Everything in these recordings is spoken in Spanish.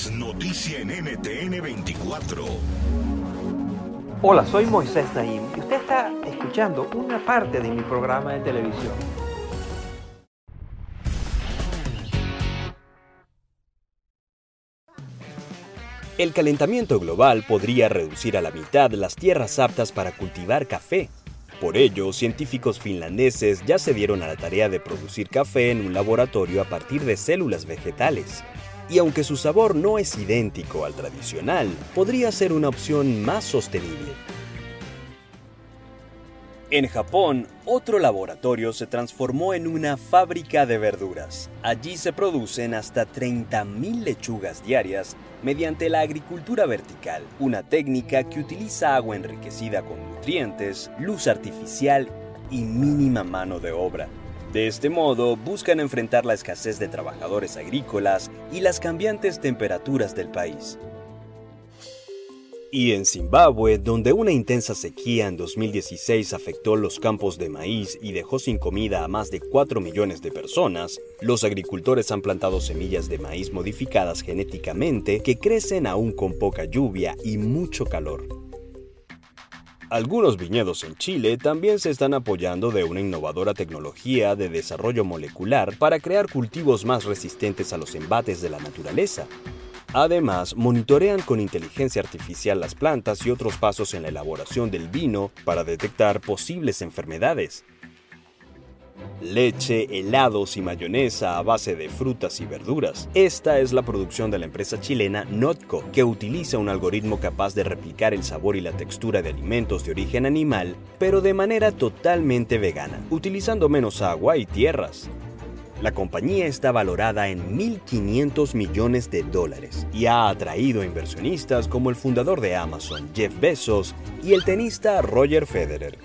Es noticia en NTN 24. Hola, soy Moisés Naim y usted está escuchando una parte de mi programa de televisión. El calentamiento global podría reducir a la mitad las tierras aptas para cultivar café. Por ello, científicos finlandeses ya se dieron a la tarea de producir café en un laboratorio a partir de células vegetales. Y aunque su sabor no es idéntico al tradicional, podría ser una opción más sostenible. En Japón, otro laboratorio se transformó en una fábrica de verduras. Allí se producen hasta 30.000 lechugas diarias mediante la agricultura vertical, una técnica que utiliza agua enriquecida con nutrientes, luz artificial y mínima mano de obra. De este modo, buscan enfrentar la escasez de trabajadores agrícolas y las cambiantes temperaturas del país. Y en Zimbabue, donde una intensa sequía en 2016 afectó los campos de maíz y dejó sin comida a más de 4 millones de personas, los agricultores han plantado semillas de maíz modificadas genéticamente que crecen aún con poca lluvia y mucho calor. Algunos viñedos en Chile también se están apoyando de una innovadora tecnología de desarrollo molecular para crear cultivos más resistentes a los embates de la naturaleza. Además, monitorean con inteligencia artificial las plantas y otros pasos en la elaboración del vino para detectar posibles enfermedades. Leche, helados y mayonesa a base de frutas y verduras. Esta es la producción de la empresa chilena Notco, que utiliza un algoritmo capaz de replicar el sabor y la textura de alimentos de origen animal, pero de manera totalmente vegana, utilizando menos agua y tierras. La compañía está valorada en 1.500 millones de dólares y ha atraído inversionistas como el fundador de Amazon, Jeff Bezos, y el tenista Roger Federer.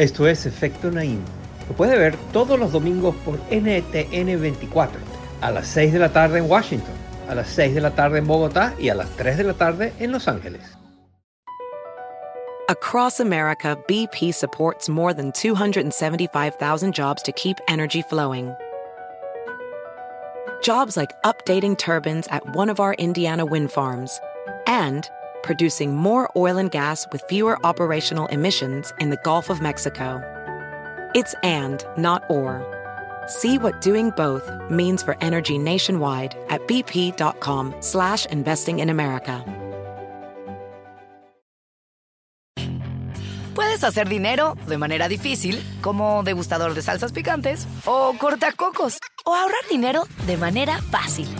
Esto es Efecto Naim. Lo puede ver todos los domingos por NTN 24, a las 6 de la tarde en Washington, a las 6 de la tarde en Bogotá y a las 3 de la tarde en Los Ángeles. Across America, BP supports more than 275,000 jobs to keep energy flowing. Jobs like updating turbines at one of our Indiana wind farms and producing more oil and gas with fewer operational emissions in the Gulf of Mexico. It's and, not or. See what doing both means for energy nationwide at bp.com slash investing in America. Puedes hacer dinero de manera difícil, como degustador de salsas picantes, o cortacocos, o ahorrar dinero de manera fácil